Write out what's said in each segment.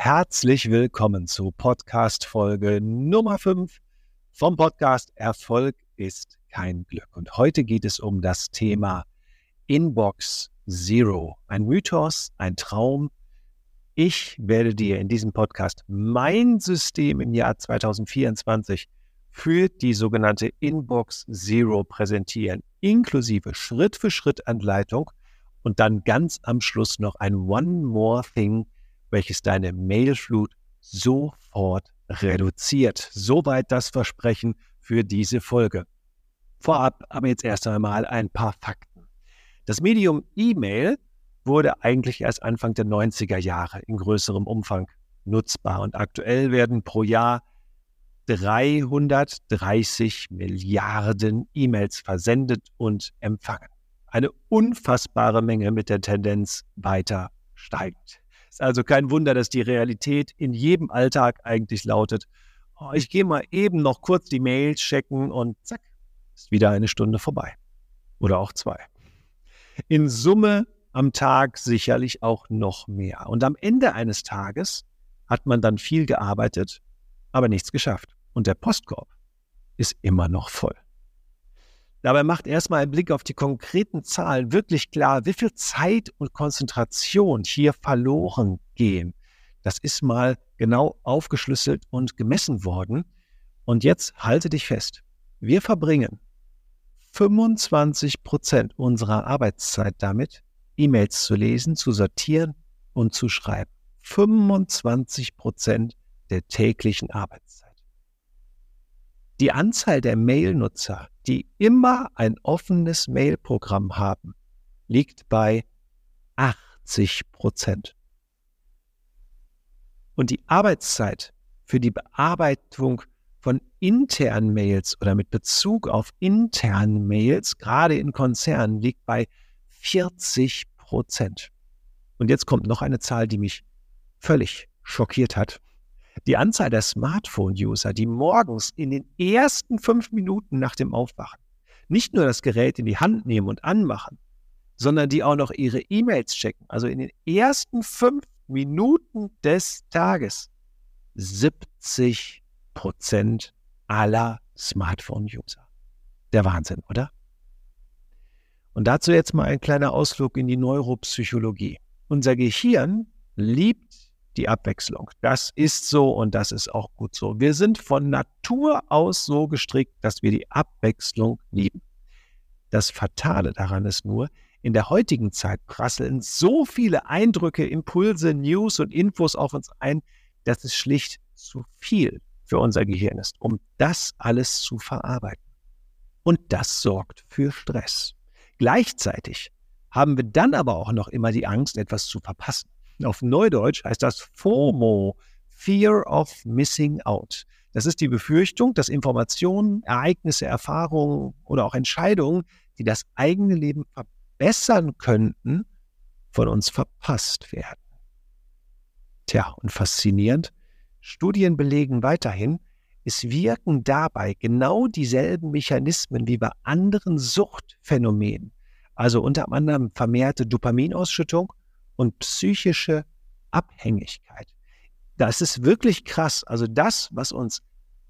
herzlich willkommen zu Podcast Folge Nummer 5 vom Podcast Erfolg ist kein Glück. Und heute geht es um das Thema Inbox Zero. Ein Mythos, ein Traum. Ich werde dir in diesem Podcast mein System im Jahr 2024 für die sogenannte Inbox Zero präsentieren, inklusive Schritt-für-Schritt-Anleitung und dann ganz am Schluss noch ein One More Thing, welches deine Mailflut sofort reduziert. Soweit das Versprechen für diese Folge. Vorab aber jetzt erst einmal ein paar Fakten. Das Medium E-Mail wurde eigentlich erst Anfang der 90er Jahre in größerem Umfang nutzbar und aktuell werden pro Jahr 330 Milliarden E-Mails versendet und empfangen. Eine unfassbare Menge mit der Tendenz weiter steigend. Also kein Wunder, dass die Realität in jedem Alltag eigentlich lautet, oh, ich gehe mal eben noch kurz die Mails checken und zack, ist wieder eine Stunde vorbei. Oder auch zwei. In Summe am Tag sicherlich auch noch mehr. Und am Ende eines Tages hat man dann viel gearbeitet, aber nichts geschafft und der Postkorb ist immer noch voll. Dabei macht erstmal ein Blick auf die konkreten Zahlen wirklich klar, wie viel Zeit und Konzentration hier verloren gehen. Das ist mal genau aufgeschlüsselt und gemessen worden. Und jetzt halte dich fest. Wir verbringen 25 Prozent unserer Arbeitszeit damit, E-Mails zu lesen, zu sortieren und zu schreiben. 25 Prozent der täglichen Arbeitszeit. Die Anzahl der Mail-Nutzer, die immer ein offenes Mail-Programm haben, liegt bei 80 Prozent. Und die Arbeitszeit für die Bearbeitung von internen Mails oder mit Bezug auf interne Mails, gerade in Konzernen, liegt bei 40 Prozent. Und jetzt kommt noch eine Zahl, die mich völlig schockiert hat. Die Anzahl der Smartphone-User, die morgens in den ersten fünf Minuten nach dem Aufwachen nicht nur das Gerät in die Hand nehmen und anmachen, sondern die auch noch ihre E-Mails checken, also in den ersten fünf Minuten des Tages 70 Prozent aller Smartphone-User. Der Wahnsinn, oder? Und dazu jetzt mal ein kleiner Ausflug in die Neuropsychologie. Unser Gehirn liebt die Abwechslung. Das ist so und das ist auch gut so. Wir sind von Natur aus so gestrickt, dass wir die Abwechslung lieben. Das Fatale daran ist nur, in der heutigen Zeit prasseln so viele Eindrücke, Impulse, News und Infos auf uns ein, dass es schlicht zu viel für unser Gehirn ist, um das alles zu verarbeiten. Und das sorgt für Stress. Gleichzeitig haben wir dann aber auch noch immer die Angst, etwas zu verpassen. Auf Neudeutsch heißt das FOMO, Fear of Missing Out. Das ist die Befürchtung, dass Informationen, Ereignisse, Erfahrungen oder auch Entscheidungen, die das eigene Leben verbessern könnten, von uns verpasst werden. Tja, und faszinierend, Studien belegen weiterhin, es wirken dabei genau dieselben Mechanismen wie bei anderen Suchtphänomenen, also unter anderem vermehrte Dopaminausschüttung und psychische Abhängigkeit. Das ist wirklich krass. Also das, was uns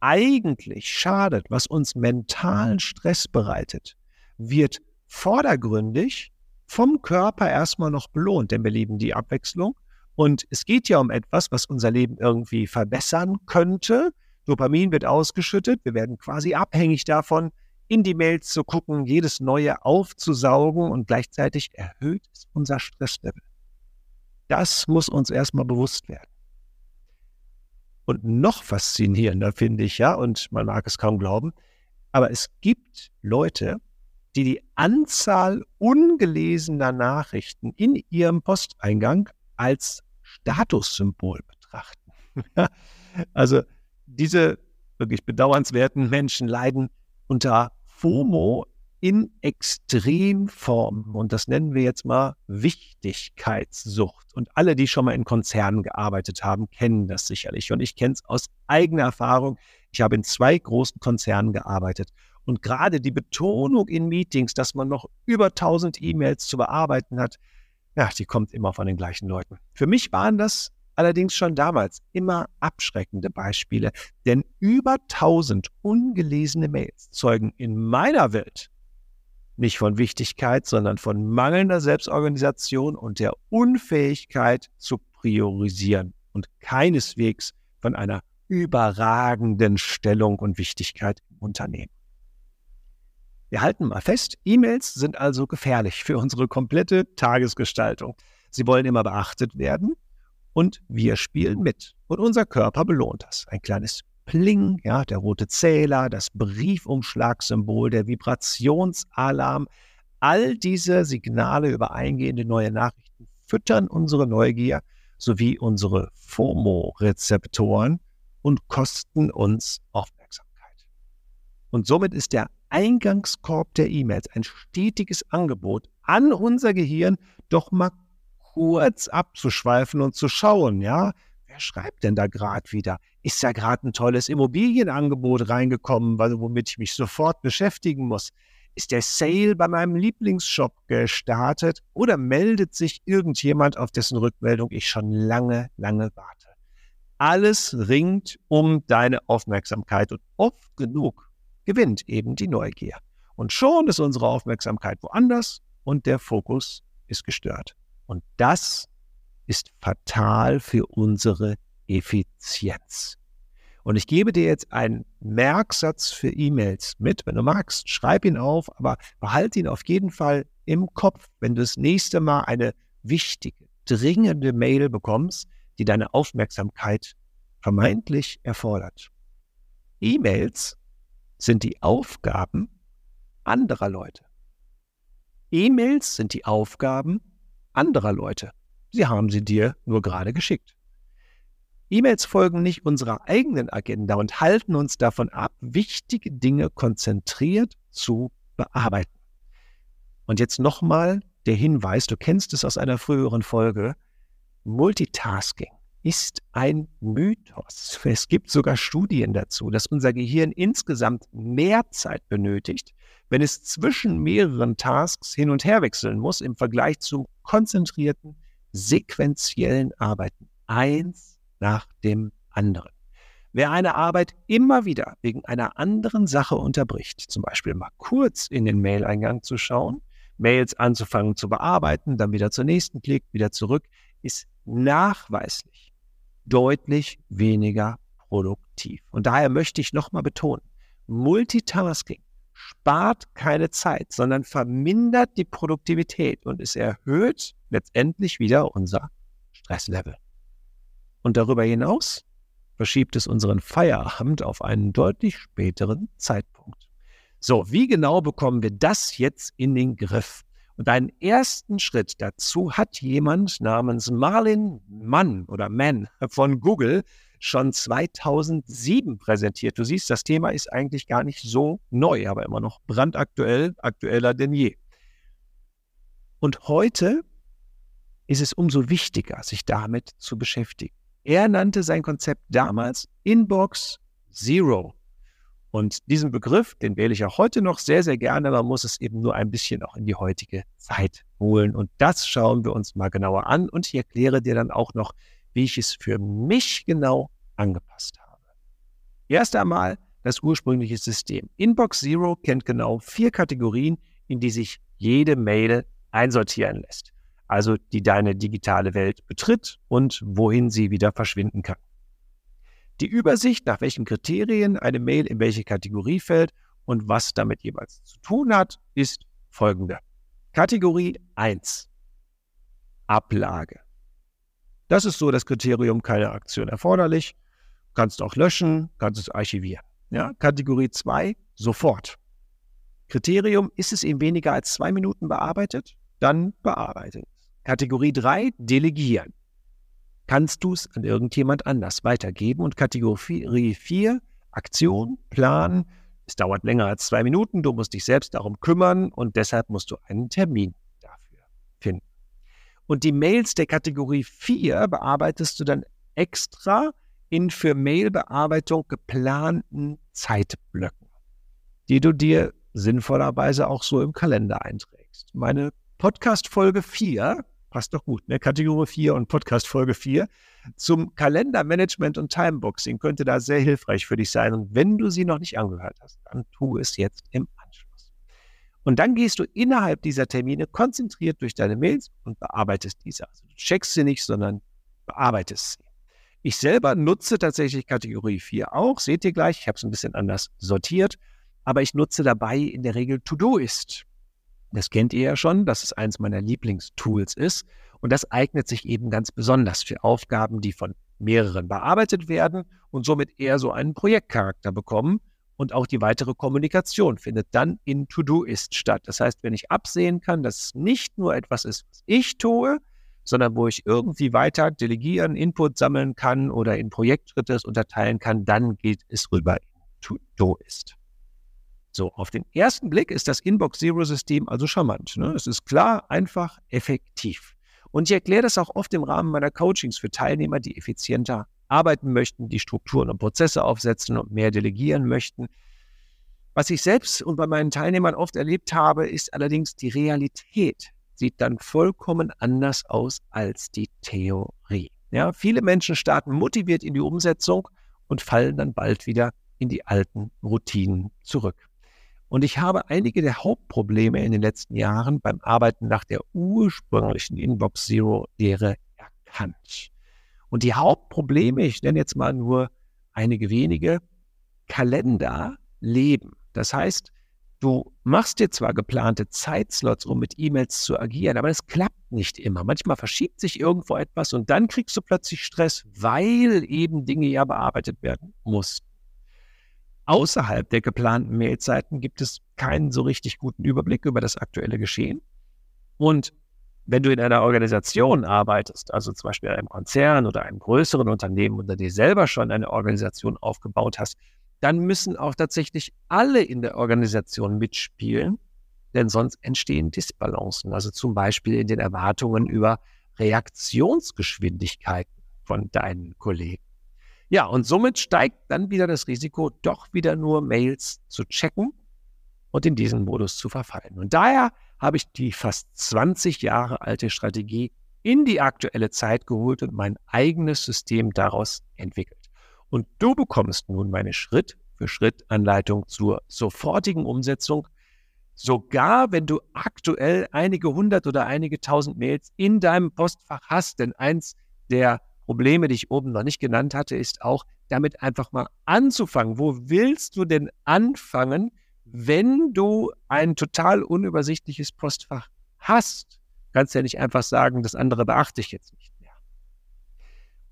eigentlich schadet, was uns mentalen Stress bereitet, wird vordergründig vom Körper erstmal noch belohnt, denn wir lieben die Abwechslung. Und es geht ja um etwas, was unser Leben irgendwie verbessern könnte. Dopamin wird ausgeschüttet. Wir werden quasi abhängig davon, in die Mails zu gucken, jedes Neue aufzusaugen und gleichzeitig erhöht es unser Stresslevel. Das muss uns erstmal bewusst werden. Und noch faszinierender finde ich ja, und man mag es kaum glauben, aber es gibt Leute, die die Anzahl ungelesener Nachrichten in ihrem Posteingang als Statussymbol betrachten. also diese wirklich bedauernswerten Menschen leiden unter FOMO in Extremform. Und das nennen wir jetzt mal Wichtigkeitssucht. Und alle, die schon mal in Konzernen gearbeitet haben, kennen das sicherlich. Und ich kenne es aus eigener Erfahrung. Ich habe in zwei großen Konzernen gearbeitet. Und gerade die Betonung in Meetings, dass man noch über 1000 E-Mails zu bearbeiten hat, ja, die kommt immer von den gleichen Leuten. Für mich waren das allerdings schon damals immer abschreckende Beispiele, denn über 1000 ungelesene Mails zeugen in meiner Welt nicht von Wichtigkeit, sondern von mangelnder Selbstorganisation und der Unfähigkeit zu priorisieren und keineswegs von einer überragenden Stellung und Wichtigkeit im Unternehmen. Wir halten mal fest, E-Mails sind also gefährlich für unsere komplette Tagesgestaltung. Sie wollen immer beachtet werden und wir spielen mit. Und unser Körper belohnt das. Ein kleines Pling, ja, der rote Zähler, das Briefumschlagsymbol, der Vibrationsalarm. All diese Signale über eingehende neue Nachrichten füttern unsere Neugier sowie unsere FOMO-Rezeptoren und kosten uns Aufmerksamkeit. Und somit ist der Eingangskorb der E-Mails ein stetiges Angebot an unser Gehirn, doch mal kurz abzuschweifen und zu schauen, ja, wer schreibt denn da gerade wieder? Ist da gerade ein tolles Immobilienangebot reingekommen, womit ich mich sofort beschäftigen muss? Ist der Sale bei meinem Lieblingsshop gestartet oder meldet sich irgendjemand, auf dessen Rückmeldung ich schon lange, lange warte? Alles ringt um deine Aufmerksamkeit und oft genug gewinnt eben die Neugier. Und schon ist unsere Aufmerksamkeit woanders und der Fokus ist gestört. Und das ist fatal für unsere Effizienz. Und ich gebe dir jetzt einen Merksatz für E-Mails mit. Wenn du magst, schreib ihn auf, aber behalte ihn auf jeden Fall im Kopf, wenn du das nächste Mal eine wichtige, dringende Mail bekommst, die deine Aufmerksamkeit vermeintlich erfordert. E-Mails sind die Aufgaben anderer Leute. E-Mails sind die Aufgaben anderer Leute. Sie haben sie dir nur gerade geschickt. E-Mails folgen nicht unserer eigenen Agenda und halten uns davon ab, wichtige Dinge konzentriert zu bearbeiten. Und jetzt nochmal der Hinweis, du kennst es aus einer früheren Folge, Multitasking ist ein Mythos. Es gibt sogar Studien dazu, dass unser Gehirn insgesamt mehr Zeit benötigt, wenn es zwischen mehreren Tasks hin und her wechseln muss im Vergleich zum konzentrierten, sequentiellen Arbeiten. Eins nach dem anderen. Wer eine Arbeit immer wieder wegen einer anderen Sache unterbricht, zum Beispiel mal kurz in den Mail-Eingang zu schauen, Mails anzufangen zu bearbeiten, dann wieder zur nächsten klickt, wieder zurück, ist nachweislich deutlich weniger produktiv. Und daher möchte ich nochmal betonen, Multitasking spart keine Zeit, sondern vermindert die Produktivität und es erhöht letztendlich wieder unser Stresslevel. Und darüber hinaus verschiebt es unseren Feierabend auf einen deutlich späteren Zeitpunkt. So, wie genau bekommen wir das jetzt in den Griff? Und einen ersten Schritt dazu hat jemand namens Marlin Mann oder Mann von Google schon 2007 präsentiert. Du siehst, das Thema ist eigentlich gar nicht so neu, aber immer noch brandaktuell, aktueller denn je. Und heute ist es umso wichtiger, sich damit zu beschäftigen. Er nannte sein Konzept damals Inbox Zero. Und diesen Begriff, den wähle ich auch heute noch sehr, sehr gerne. Man muss es eben nur ein bisschen auch in die heutige Zeit holen. Und das schauen wir uns mal genauer an. Und ich erkläre dir dann auch noch, wie ich es für mich genau angepasst habe. Erst einmal das ursprüngliche System. Inbox Zero kennt genau vier Kategorien, in die sich jede Mail einsortieren lässt. Also die deine digitale Welt betritt und wohin sie wieder verschwinden kann. Die Übersicht, nach welchen Kriterien eine Mail in welche Kategorie fällt und was damit jeweils zu tun hat, ist folgende. Kategorie 1. Ablage. Das ist so das Kriterium, keine Aktion erforderlich. Kannst auch löschen, kannst es archivieren. Ja, Kategorie 2, sofort. Kriterium, ist es in weniger als zwei Minuten bearbeitet? Dann bearbeitet. Kategorie 3, delegieren. Kannst du es an irgendjemand anders weitergeben? Und Kategorie 4, Aktion, Plan. Es dauert länger als zwei Minuten, du musst dich selbst darum kümmern und deshalb musst du einen Termin dafür finden. Und die Mails der Kategorie 4 bearbeitest du dann extra in für Mailbearbeitung geplanten Zeitblöcken, die du dir sinnvollerweise auch so im Kalender einträgst. Meine Podcast Folge 4 passt doch gut, ne? Kategorie 4 und Podcast Folge 4 zum Kalendermanagement und Timeboxing könnte da sehr hilfreich für dich sein. Und wenn du sie noch nicht angehört hast, dann tu es jetzt im Anschluss. Und dann gehst du innerhalb dieser Termine konzentriert durch deine Mails und bearbeitest diese. Also du checkst sie nicht, sondern bearbeitest sie. Ich selber nutze tatsächlich Kategorie 4 auch. Seht ihr gleich, ich habe es ein bisschen anders sortiert, aber ich nutze dabei in der Regel To-Do-Ist. Das kennt ihr ja schon, dass es eins meiner Lieblingstools ist. Und das eignet sich eben ganz besonders für Aufgaben, die von mehreren bearbeitet werden und somit eher so einen Projektcharakter bekommen. Und auch die weitere Kommunikation findet dann in To-Do-Ist statt. Das heißt, wenn ich absehen kann, dass es nicht nur etwas ist, was ich tue, sondern wo ich irgendwie weiter delegieren, Input sammeln kann oder in Projektschritte unterteilen kann, dann geht es rüber in To-Do-Ist. So, auf den ersten Blick ist das Inbox Zero System also charmant. Ne? Es ist klar, einfach, effektiv. Und ich erkläre das auch oft im Rahmen meiner Coachings für Teilnehmer, die effizienter arbeiten möchten, die Strukturen und Prozesse aufsetzen und mehr delegieren möchten. Was ich selbst und bei meinen Teilnehmern oft erlebt habe, ist allerdings die Realität sieht dann vollkommen anders aus als die Theorie. Ja, viele Menschen starten motiviert in die Umsetzung und fallen dann bald wieder in die alten Routinen zurück. Und ich habe einige der Hauptprobleme in den letzten Jahren beim Arbeiten nach der ursprünglichen Inbox Zero Lehre erkannt. Und die Hauptprobleme, ich nenne jetzt mal nur einige wenige, Kalender leben. Das heißt, du machst dir zwar geplante Zeitslots, um mit E-Mails zu agieren, aber es klappt nicht immer. Manchmal verschiebt sich irgendwo etwas und dann kriegst du plötzlich Stress, weil eben Dinge ja bearbeitet werden mussten. Außerhalb der geplanten Mailzeiten gibt es keinen so richtig guten Überblick über das aktuelle Geschehen. Und wenn du in einer Organisation arbeitest, also zum Beispiel einem Konzern oder einem größeren Unternehmen oder dir selber schon eine Organisation aufgebaut hast, dann müssen auch tatsächlich alle in der Organisation mitspielen, denn sonst entstehen Disbalancen, also zum Beispiel in den Erwartungen über Reaktionsgeschwindigkeiten von deinen Kollegen. Ja, und somit steigt dann wieder das Risiko, doch wieder nur Mails zu checken und in diesen Modus zu verfallen. Und daher habe ich die fast 20 Jahre alte Strategie in die aktuelle Zeit geholt und mein eigenes System daraus entwickelt. Und du bekommst nun meine Schritt für Schritt Anleitung zur sofortigen Umsetzung, sogar wenn du aktuell einige hundert oder einige tausend Mails in deinem Postfach hast. Denn eins der Probleme, die ich oben noch nicht genannt hatte, ist auch damit einfach mal anzufangen. Wo willst du denn anfangen, wenn du ein total unübersichtliches Postfach hast? Kannst ja nicht einfach sagen, das andere beachte ich jetzt nicht mehr.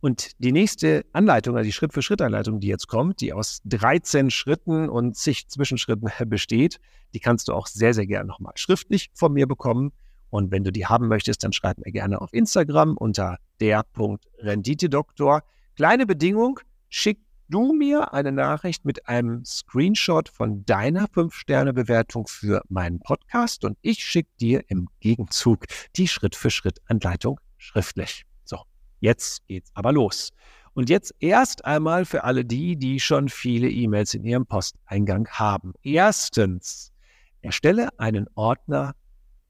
Und die nächste Anleitung, also die Schritt-für-Schritt-Anleitung, die jetzt kommt, die aus 13 Schritten und zig Zwischenschritten besteht, die kannst du auch sehr, sehr gerne nochmal schriftlich von mir bekommen. Und wenn du die haben möchtest, dann schreib mir gerne auf Instagram unter der.renditedoktor. Kleine Bedingung, schick du mir eine Nachricht mit einem Screenshot von deiner 5-Sterne-Bewertung für meinen Podcast und ich schicke dir im Gegenzug die Schritt-für-Schritt-Anleitung schriftlich. So, jetzt geht's aber los. Und jetzt erst einmal für alle die, die schon viele E-Mails in ihrem Posteingang haben. Erstens, erstelle einen Ordner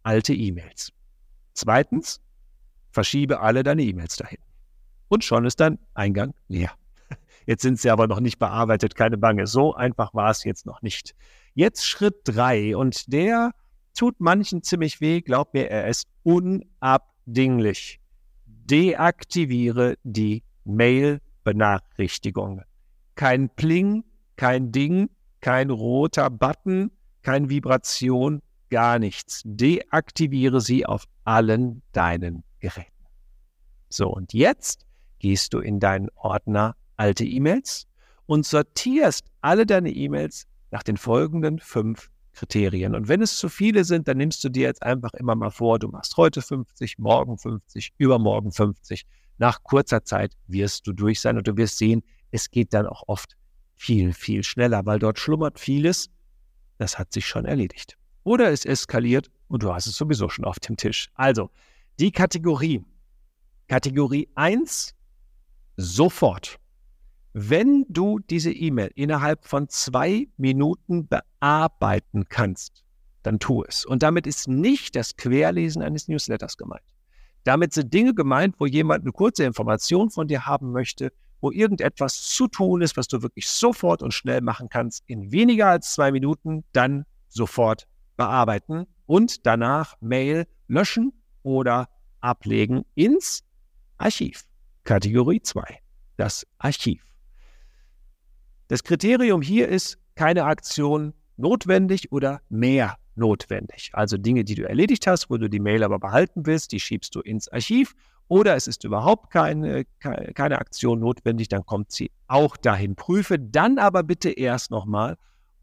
alte E-Mails. Zweitens, verschiebe alle deine E-Mails dahin. Und schon ist dein Eingang leer. Jetzt sind sie aber noch nicht bearbeitet, keine Bange. So einfach war es jetzt noch nicht. Jetzt Schritt drei und der tut manchen ziemlich weh. Glaub mir, er ist unabdinglich. Deaktiviere die Mail-Benachrichtigungen. Kein Pling, kein Ding, kein roter Button, kein Vibration, gar nichts. Deaktiviere sie auf allen deinen Geräten. So, und jetzt gehst du in deinen Ordner alte E-Mails und sortierst alle deine E-Mails nach den folgenden fünf Kriterien. Und wenn es zu viele sind, dann nimmst du dir jetzt einfach immer mal vor, du machst heute 50, morgen 50, übermorgen 50. Nach kurzer Zeit wirst du durch sein und du wirst sehen, es geht dann auch oft viel, viel schneller, weil dort schlummert vieles. Das hat sich schon erledigt oder es eskaliert und du hast es sowieso schon auf dem Tisch. Also, die Kategorie. Kategorie 1, sofort. Wenn du diese E-Mail innerhalb von zwei Minuten bearbeiten kannst, dann tu es. Und damit ist nicht das Querlesen eines Newsletters gemeint. Damit sind Dinge gemeint, wo jemand eine kurze Information von dir haben möchte, wo irgendetwas zu tun ist, was du wirklich sofort und schnell machen kannst, in weniger als zwei Minuten, dann sofort bearbeiten und danach Mail löschen oder ablegen ins Archiv. Kategorie 2, das Archiv. Das Kriterium hier ist keine Aktion notwendig oder mehr notwendig. Also Dinge, die du erledigt hast, wo du die Mail aber behalten willst, die schiebst du ins Archiv. Oder es ist überhaupt keine, keine Aktion notwendig, dann kommt sie auch dahin. Prüfe dann aber bitte erst nochmal,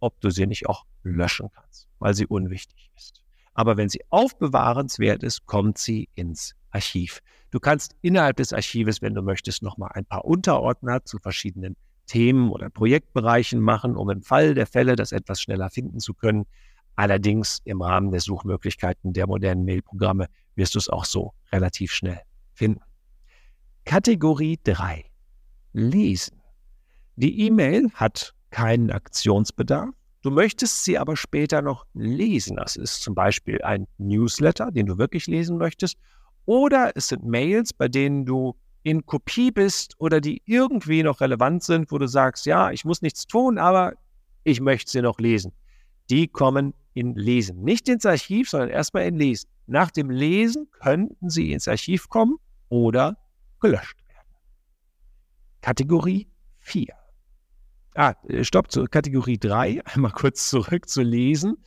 ob du sie nicht auch löschen kannst, weil sie unwichtig ist. Aber wenn sie aufbewahrenswert ist, kommt sie ins Archiv. Du kannst innerhalb des Archives, wenn du möchtest, nochmal ein paar Unterordner zu verschiedenen Themen oder Projektbereichen machen, um im Fall der Fälle das etwas schneller finden zu können. Allerdings im Rahmen der Suchmöglichkeiten der modernen Mailprogramme wirst du es auch so relativ schnell finden. Kategorie 3. Lesen. Die E-Mail hat keinen Aktionsbedarf. Du möchtest sie aber später noch lesen. Das ist zum Beispiel ein Newsletter, den du wirklich lesen möchtest. Oder es sind Mails, bei denen du in Kopie bist oder die irgendwie noch relevant sind, wo du sagst, ja, ich muss nichts tun, aber ich möchte sie noch lesen. Die kommen in Lesen. Nicht ins Archiv, sondern erstmal in Lesen. Nach dem Lesen könnten sie ins Archiv kommen oder gelöscht werden. Kategorie 4. Ah, äh, stopp, zur Kategorie 3, einmal kurz zurück zu lesen.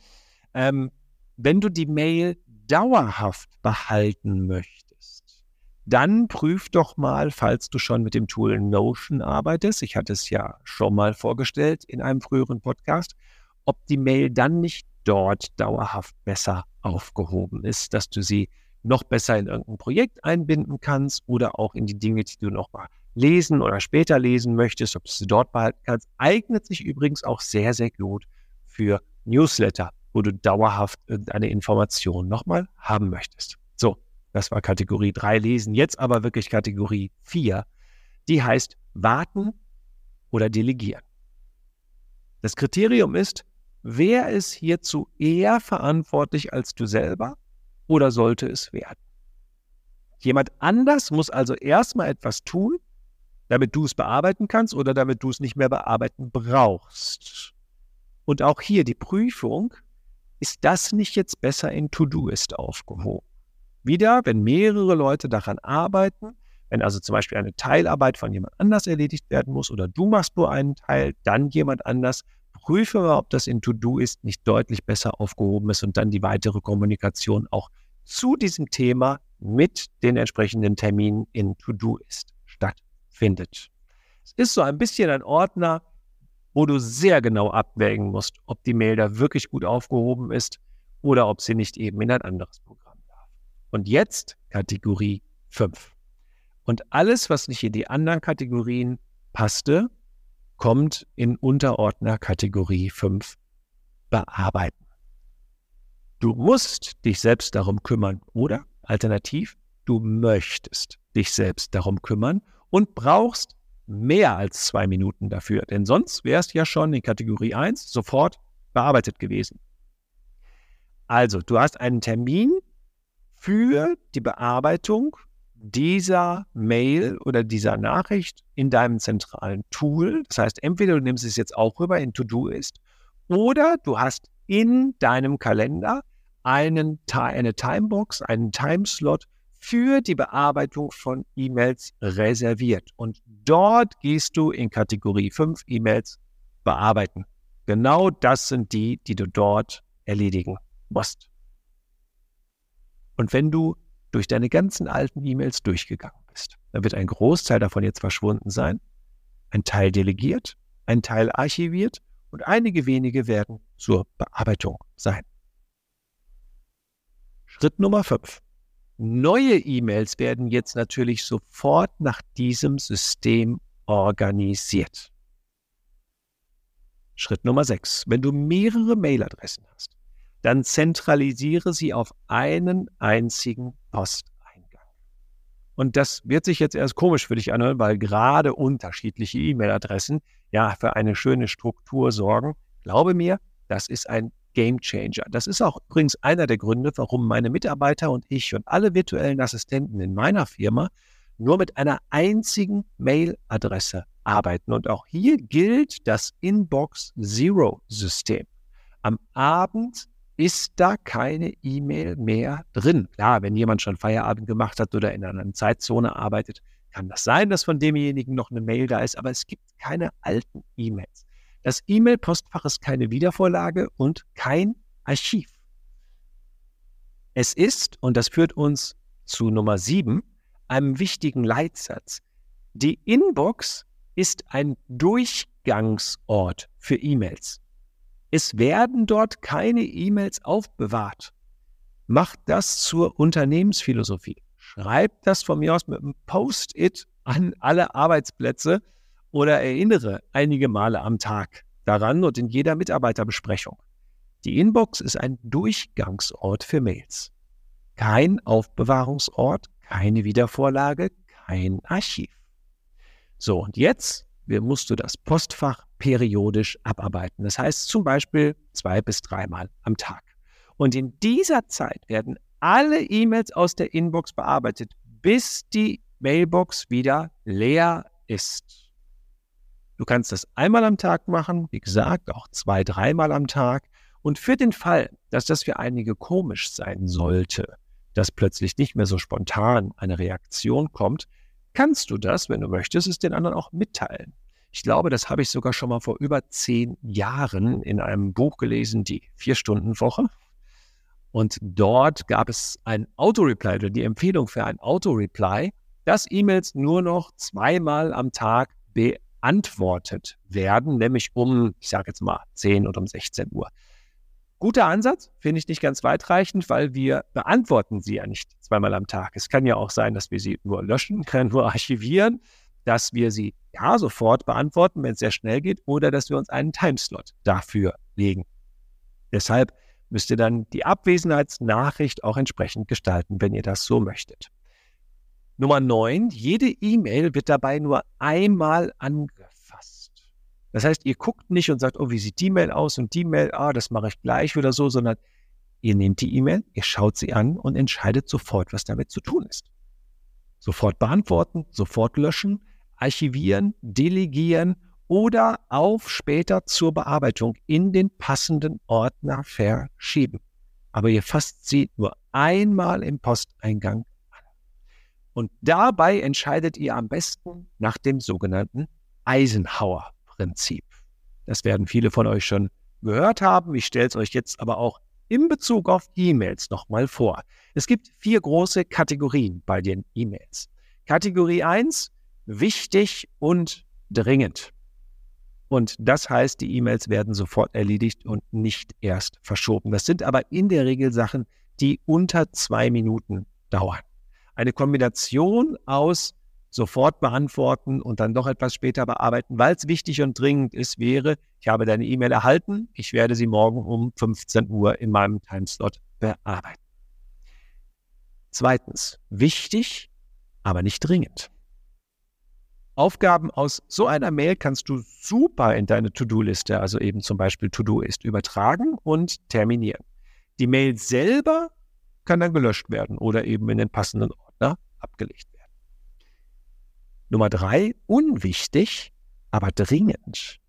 Ähm, wenn du die Mail dauerhaft behalten möchtest, dann prüf doch mal, falls du schon mit dem Tool Notion arbeitest, ich hatte es ja schon mal vorgestellt in einem früheren Podcast, ob die Mail dann nicht dort dauerhaft besser aufgehoben ist, dass du sie noch besser in irgendein Projekt einbinden kannst oder auch in die Dinge, die du noch mal lesen oder später lesen möchtest, ob du sie dort behalten kannst. Eignet sich übrigens auch sehr, sehr gut für Newsletter, wo du dauerhaft irgendeine Information nochmal haben möchtest. So, das war Kategorie 3 lesen. Jetzt aber wirklich Kategorie 4. Die heißt warten oder delegieren. Das Kriterium ist, wer ist hierzu eher verantwortlich als du selber oder sollte es werden? Jemand anders muss also erstmal etwas tun, damit du es bearbeiten kannst oder damit du es nicht mehr bearbeiten brauchst. Und auch hier die Prüfung, ist das nicht jetzt besser in To-Do-Ist aufgehoben? Wieder, wenn mehrere Leute daran arbeiten, wenn also zum Beispiel eine Teilarbeit von jemand anders erledigt werden muss oder du machst nur einen Teil, dann jemand anders, prüfe mal, ob das in To-Do ist nicht deutlich besser aufgehoben ist und dann die weitere Kommunikation auch zu diesem Thema mit den entsprechenden Terminen in To-Do ist stattfindet. Es ist so ein bisschen ein Ordner, wo du sehr genau abwägen musst, ob die Mail da wirklich gut aufgehoben ist oder ob sie nicht eben in ein anderes Programm darf. Und jetzt Kategorie 5. Und alles, was nicht in die anderen Kategorien passte, kommt in Unterordner Kategorie 5 bearbeiten. Du musst dich selbst darum kümmern oder alternativ, du möchtest dich selbst darum kümmern und brauchst mehr als zwei Minuten dafür, denn sonst wärst ja schon in Kategorie 1 sofort bearbeitet gewesen. Also, du hast einen Termin für die Bearbeitung dieser Mail oder dieser Nachricht in deinem zentralen Tool. Das heißt, entweder du nimmst es jetzt auch rüber in To-Do ist oder du hast in deinem Kalender einen, eine Timebox, einen Timeslot für die Bearbeitung von E-Mails reserviert. Und dort gehst du in Kategorie 5 E-Mails bearbeiten. Genau das sind die, die du dort erledigen musst. Und wenn du durch deine ganzen alten E-Mails durchgegangen bist. Dann wird ein Großteil davon jetzt verschwunden sein, ein Teil delegiert, ein Teil archiviert und einige wenige werden zur Bearbeitung sein. Schritt Nummer 5. Neue E-Mails werden jetzt natürlich sofort nach diesem System organisiert. Schritt Nummer 6. Wenn du mehrere Mailadressen hast, dann zentralisiere sie auf einen einzigen Posteingang. Und das wird sich jetzt erst komisch für dich anhören, weil gerade unterschiedliche E-Mail-Adressen ja für eine schöne Struktur sorgen. Glaube mir, das ist ein Game Changer. Das ist auch übrigens einer der Gründe, warum meine Mitarbeiter und ich und alle virtuellen Assistenten in meiner Firma nur mit einer einzigen Mailadresse arbeiten. Und auch hier gilt das Inbox Zero System. Am Abend ist da keine E-Mail mehr drin. Klar, wenn jemand schon Feierabend gemacht hat oder in einer Zeitzone arbeitet, kann das sein, dass von demjenigen noch eine Mail da ist, aber es gibt keine alten E-Mails. Das E-Mail-Postfach ist keine Wiedervorlage und kein Archiv. Es ist, und das führt uns zu Nummer sieben, einem wichtigen Leitsatz. Die Inbox ist ein Durchgangsort für E-Mails. Es werden dort keine E-Mails aufbewahrt. Macht das zur Unternehmensphilosophie. Schreibt das von mir aus mit einem Post-it an alle Arbeitsplätze oder erinnere einige Male am Tag daran und in jeder Mitarbeiterbesprechung. Die Inbox ist ein Durchgangsort für Mails. Kein Aufbewahrungsort, keine Wiedervorlage, kein Archiv. So, und jetzt musst du das Postfach periodisch abarbeiten. Das heißt zum Beispiel zwei bis dreimal am Tag. Und in dieser Zeit werden alle E-Mails aus der Inbox bearbeitet, bis die Mailbox wieder leer ist. Du kannst das einmal am Tag machen, wie gesagt, auch zwei, dreimal am Tag. Und für den Fall, dass das für einige komisch sein sollte, dass plötzlich nicht mehr so spontan eine Reaktion kommt, kannst du das, wenn du möchtest, es den anderen auch mitteilen. Ich glaube, das habe ich sogar schon mal vor über zehn Jahren in einem Buch gelesen, die Vier-Stunden-Woche. Und dort gab es ein Auto-Reply oder die Empfehlung für ein Auto-Reply, dass E-Mails nur noch zweimal am Tag beantwortet werden, nämlich um, ich sage jetzt mal, 10 oder um 16 Uhr. Guter Ansatz, finde ich nicht ganz weitreichend, weil wir beantworten sie ja nicht zweimal am Tag. Es kann ja auch sein, dass wir sie nur löschen, können nur archivieren, dass wir sie ja sofort beantworten, wenn es sehr schnell geht, oder dass wir uns einen Timeslot dafür legen. Deshalb müsst ihr dann die Abwesenheitsnachricht auch entsprechend gestalten, wenn ihr das so möchtet. Nummer 9. Jede E-Mail wird dabei nur einmal angefasst. Das heißt, ihr guckt nicht und sagt, oh, wie sieht die Mail aus und die Mail, ah, das mache ich gleich oder so, sondern ihr nehmt die E-Mail, ihr schaut sie an und entscheidet sofort, was damit zu tun ist. Sofort beantworten, sofort löschen, archivieren, delegieren oder auf später zur Bearbeitung in den passenden Ordner verschieben. Aber ihr fasst sie nur einmal im Posteingang an. Und dabei entscheidet ihr am besten nach dem sogenannten Eisenhower-Prinzip. Das werden viele von euch schon gehört haben. Ich stelle es euch jetzt aber auch in Bezug auf E-Mails nochmal vor. Es gibt vier große Kategorien bei den E-Mails. Kategorie 1, wichtig und dringend. Und das heißt, die E-Mails werden sofort erledigt und nicht erst verschoben. Das sind aber in der Regel Sachen, die unter zwei Minuten dauern. Eine Kombination aus sofort beantworten und dann doch etwas später bearbeiten, weil es wichtig und dringend ist, wäre, ich habe deine E-Mail erhalten, ich werde sie morgen um 15 Uhr in meinem Timeslot bearbeiten. Zweitens, wichtig, aber nicht dringend. Aufgaben aus so einer Mail kannst du super in deine To-Do-Liste, also eben zum Beispiel To-Do-Ist, übertragen und terminieren. Die Mail selber kann dann gelöscht werden oder eben in den passenden Ordner abgelegt werden. Nummer drei, unwichtig, aber dringend.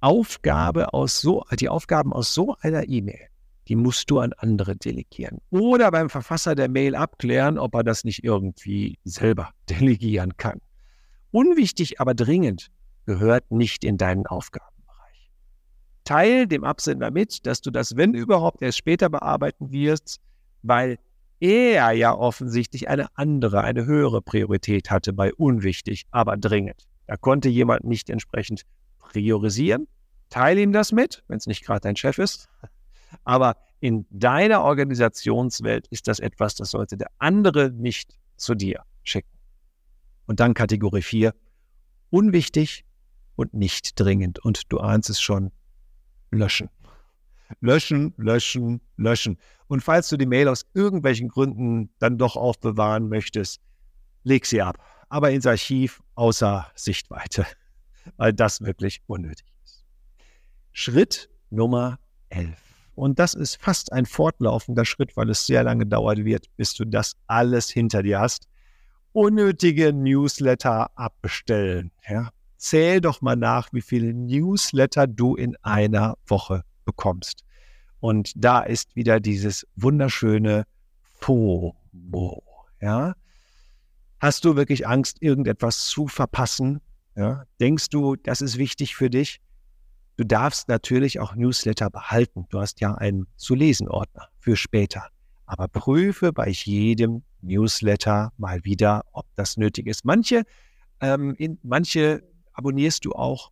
Aufgabe aus so, die Aufgaben aus so einer E-Mail die musst du an andere delegieren. Oder beim Verfasser der Mail abklären, ob er das nicht irgendwie selber delegieren kann. Unwichtig, aber dringend gehört nicht in deinen Aufgabenbereich. Teil dem Absender mit, dass du das, wenn überhaupt, erst später bearbeiten wirst, weil er ja offensichtlich eine andere, eine höhere Priorität hatte bei unwichtig, aber dringend. Da konnte jemand nicht entsprechend priorisieren. Teile ihm das mit, wenn es nicht gerade dein Chef ist. Aber in deiner Organisationswelt ist das etwas, das sollte der andere nicht zu dir schicken. Und dann Kategorie 4, unwichtig und nicht dringend. Und du ahnst es schon, löschen. Löschen, löschen, löschen. Und falls du die Mail aus irgendwelchen Gründen dann doch aufbewahren möchtest, leg sie ab. Aber ins Archiv außer Sichtweite, weil das wirklich unnötig ist. Schritt Nummer 11. Und das ist fast ein fortlaufender Schritt, weil es sehr lange dauern wird, bis du das alles hinter dir hast. Unnötige Newsletter abbestellen. Ja? Zähl doch mal nach, wie viele Newsletter du in einer Woche bekommst. Und da ist wieder dieses wunderschöne FOMO. Ja? Hast du wirklich Angst, irgendetwas zu verpassen? Ja? Denkst du, das ist wichtig für dich? Du darfst natürlich auch Newsletter behalten. Du hast ja einen zu lesen Ordner für später. Aber prüfe bei jedem Newsletter mal wieder, ob das nötig ist. Manche, ähm, in, manche abonnierst du auch,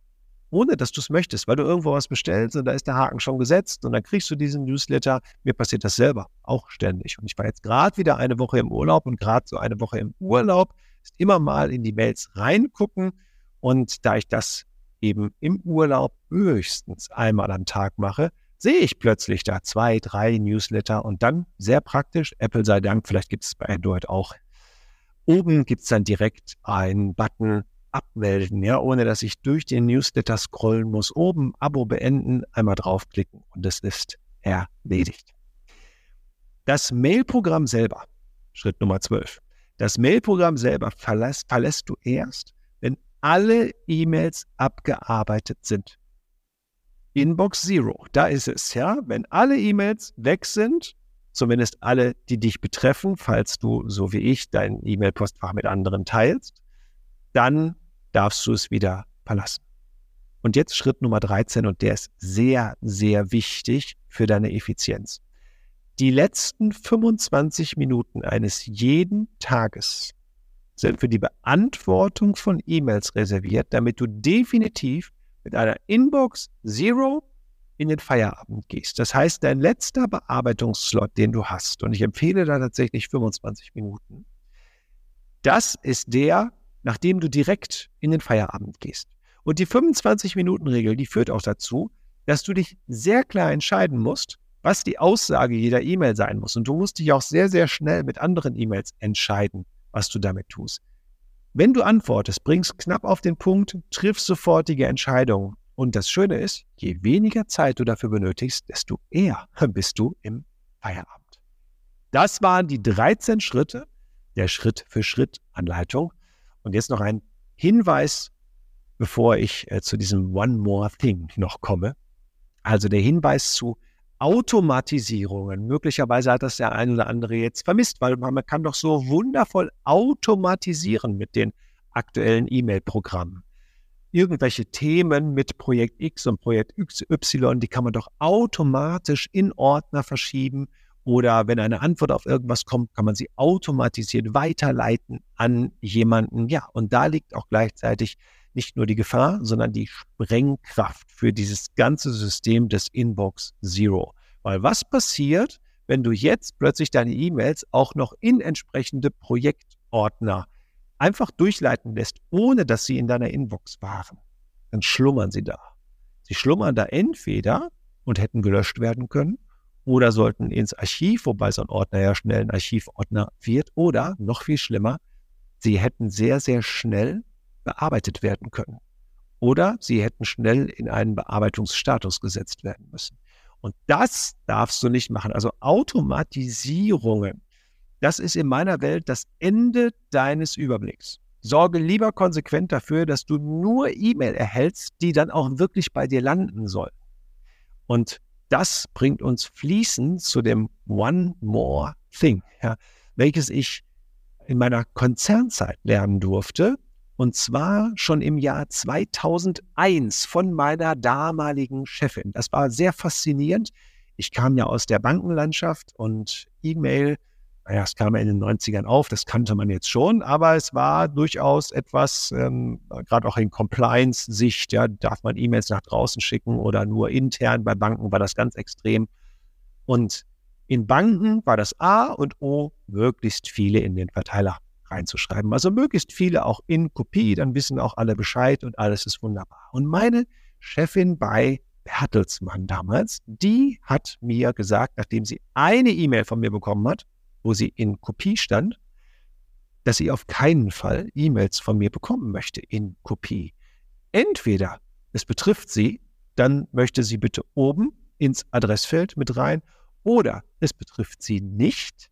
ohne dass du es möchtest, weil du irgendwo was bestellst und da ist der Haken schon gesetzt und dann kriegst du diesen Newsletter. Mir passiert das selber auch ständig. Und ich war jetzt gerade wieder eine Woche im Urlaub und gerade so eine Woche im Urlaub ist immer mal in die Mails reingucken. Und da ich das eben im Urlaub höchstens einmal am Tag mache, sehe ich plötzlich da zwei, drei Newsletter und dann sehr praktisch, Apple sei Dank, vielleicht gibt es bei Android auch. Oben gibt es dann direkt einen Button abmelden, ja, ohne dass ich durch den Newsletter scrollen muss. Oben Abo beenden, einmal draufklicken und es ist erledigt. Das Mailprogramm selber, Schritt Nummer 12. Das Mailprogramm selber verlässt, verlässt du erst, alle E-Mails abgearbeitet sind. Inbox Zero, da ist es, ja. Wenn alle E-Mails weg sind, zumindest alle, die dich betreffen, falls du, so wie ich, dein E-Mail-Postfach mit anderen teilst, dann darfst du es wieder verlassen. Und jetzt Schritt Nummer 13 und der ist sehr, sehr wichtig für deine Effizienz. Die letzten 25 Minuten eines jeden Tages sind für die Beantwortung von E-Mails reserviert, damit du definitiv mit einer Inbox Zero in den Feierabend gehst. Das heißt, dein letzter Bearbeitungsslot, den du hast, und ich empfehle da tatsächlich 25 Minuten, das ist der, nachdem du direkt in den Feierabend gehst. Und die 25-Minuten-Regel, die führt auch dazu, dass du dich sehr klar entscheiden musst, was die Aussage jeder E-Mail sein muss. Und du musst dich auch sehr, sehr schnell mit anderen E-Mails entscheiden was du damit tust. Wenn du antwortest, bringst knapp auf den Punkt, triffst sofortige Entscheidungen. Und das Schöne ist, je weniger Zeit du dafür benötigst, desto eher bist du im Feierabend. Das waren die 13 Schritte der Schritt-für-Schritt-Anleitung. Und jetzt noch ein Hinweis, bevor ich äh, zu diesem One More Thing noch komme. Also der Hinweis zu Automatisierungen. Möglicherweise hat das der ein oder andere jetzt vermisst, weil man kann doch so wundervoll automatisieren mit den aktuellen E-Mail-Programmen. Irgendwelche Themen mit Projekt X und Projekt Y, die kann man doch automatisch in Ordner verschieben oder wenn eine Antwort auf irgendwas kommt, kann man sie automatisiert weiterleiten an jemanden. Ja, und da liegt auch gleichzeitig nicht nur die Gefahr, sondern die Sprengkraft für dieses ganze System des Inbox Zero. Weil was passiert, wenn du jetzt plötzlich deine E-Mails auch noch in entsprechende Projektordner einfach durchleiten lässt, ohne dass sie in deiner Inbox waren? Dann schlummern sie da. Sie schlummern da entweder und hätten gelöscht werden können oder sollten ins Archiv, wobei so ein Ordner ja schnell ein Archivordner wird, oder noch viel schlimmer, sie hätten sehr, sehr schnell bearbeitet werden können. Oder sie hätten schnell in einen Bearbeitungsstatus gesetzt werden müssen. Und das darfst du nicht machen. Also Automatisierungen, das ist in meiner Welt das Ende deines Überblicks. Sorge lieber konsequent dafür, dass du nur E-Mail erhältst, die dann auch wirklich bei dir landen sollen. Und das bringt uns fließend zu dem One More Thing, ja, welches ich in meiner Konzernzeit lernen durfte und zwar schon im Jahr 2001 von meiner damaligen Chefin. Das war sehr faszinierend. Ich kam ja aus der Bankenlandschaft und E-Mail, naja, es kam ja in den 90ern auf, das kannte man jetzt schon, aber es war durchaus etwas, ähm, gerade auch in Compliance-Sicht, ja, darf man E-Mails nach draußen schicken oder nur intern. Bei Banken war das ganz extrem. Und in Banken war das A und O, möglichst viele in den Verteiler reinzuschreiben. Also möglichst viele auch in Kopie, dann wissen auch alle Bescheid und alles ist wunderbar. Und meine Chefin bei Bertelsmann damals, die hat mir gesagt, nachdem sie eine E-Mail von mir bekommen hat, wo sie in Kopie stand, dass sie auf keinen Fall E-Mails von mir bekommen möchte in Kopie. Entweder es betrifft sie, dann möchte sie bitte oben ins Adressfeld mit rein oder es betrifft sie nicht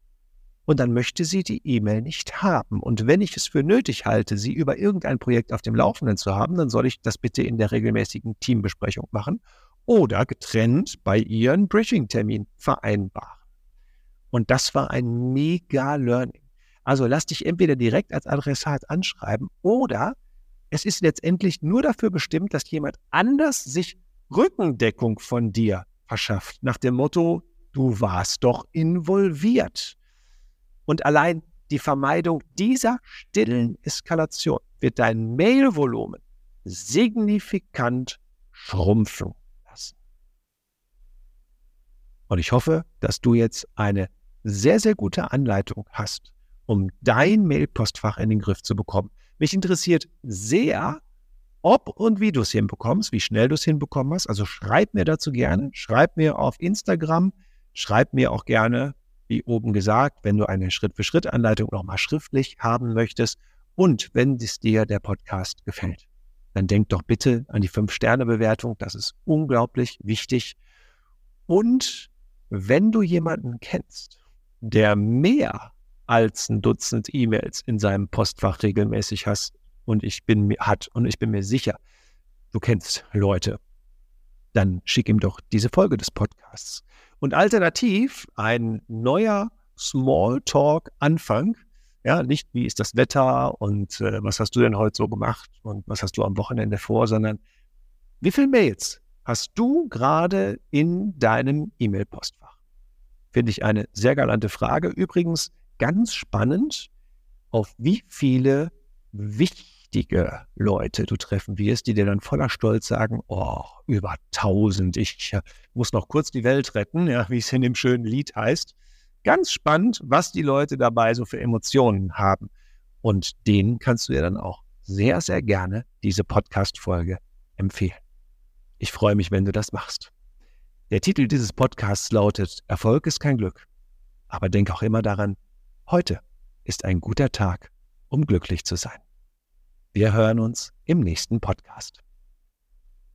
und dann möchte sie die E-Mail nicht haben. Und wenn ich es für nötig halte, sie über irgendein Projekt auf dem Laufenden zu haben, dann soll ich das bitte in der regelmäßigen Teambesprechung machen oder getrennt bei ihren Briefing-Termin vereinbaren. Und das war ein mega Learning. Also lass dich entweder direkt als Adressat anschreiben oder es ist letztendlich nur dafür bestimmt, dass jemand anders sich Rückendeckung von dir verschafft. Nach dem Motto, du warst doch involviert. Und allein die Vermeidung dieser stillen Eskalation wird dein Mailvolumen signifikant schrumpfen lassen. Und ich hoffe, dass du jetzt eine sehr, sehr gute Anleitung hast, um dein Mailpostfach in den Griff zu bekommen. Mich interessiert sehr, ob und wie du es hinbekommst, wie schnell du es hinbekommen hast. Also schreib mir dazu gerne, schreib mir auf Instagram, schreib mir auch gerne wie oben gesagt, wenn du eine Schritt-für-Schritt-Anleitung nochmal schriftlich haben möchtest und wenn es dir der Podcast gefällt, dann denk doch bitte an die 5-Sterne-Bewertung. Das ist unglaublich wichtig. Und wenn du jemanden kennst, der mehr als ein Dutzend E-Mails in seinem Postfach regelmäßig hast und ich bin mir hat und ich bin mir sicher, du kennst Leute, dann schick ihm doch diese Folge des Podcasts. Und alternativ ein neuer Smalltalk-Anfang. Ja, nicht wie ist das Wetter und äh, was hast du denn heute so gemacht und was hast du am Wochenende vor, sondern wie viele Mails hast du gerade in deinem E-Mail-Postfach? Finde ich eine sehr galante Frage. Übrigens ganz spannend, auf wie viele wichtige Leute du treffen wirst, die dir dann voller Stolz sagen, oh, über tausend, ich muss noch kurz die Welt retten, ja, wie es in dem schönen Lied heißt. Ganz spannend, was die Leute dabei so für Emotionen haben. Und denen kannst du dir dann auch sehr, sehr gerne diese Podcast-Folge empfehlen. Ich freue mich, wenn du das machst. Der Titel dieses Podcasts lautet Erfolg ist kein Glück. Aber denk auch immer daran, heute ist ein guter Tag, um glücklich zu sein. Wir hören uns im nächsten Podcast.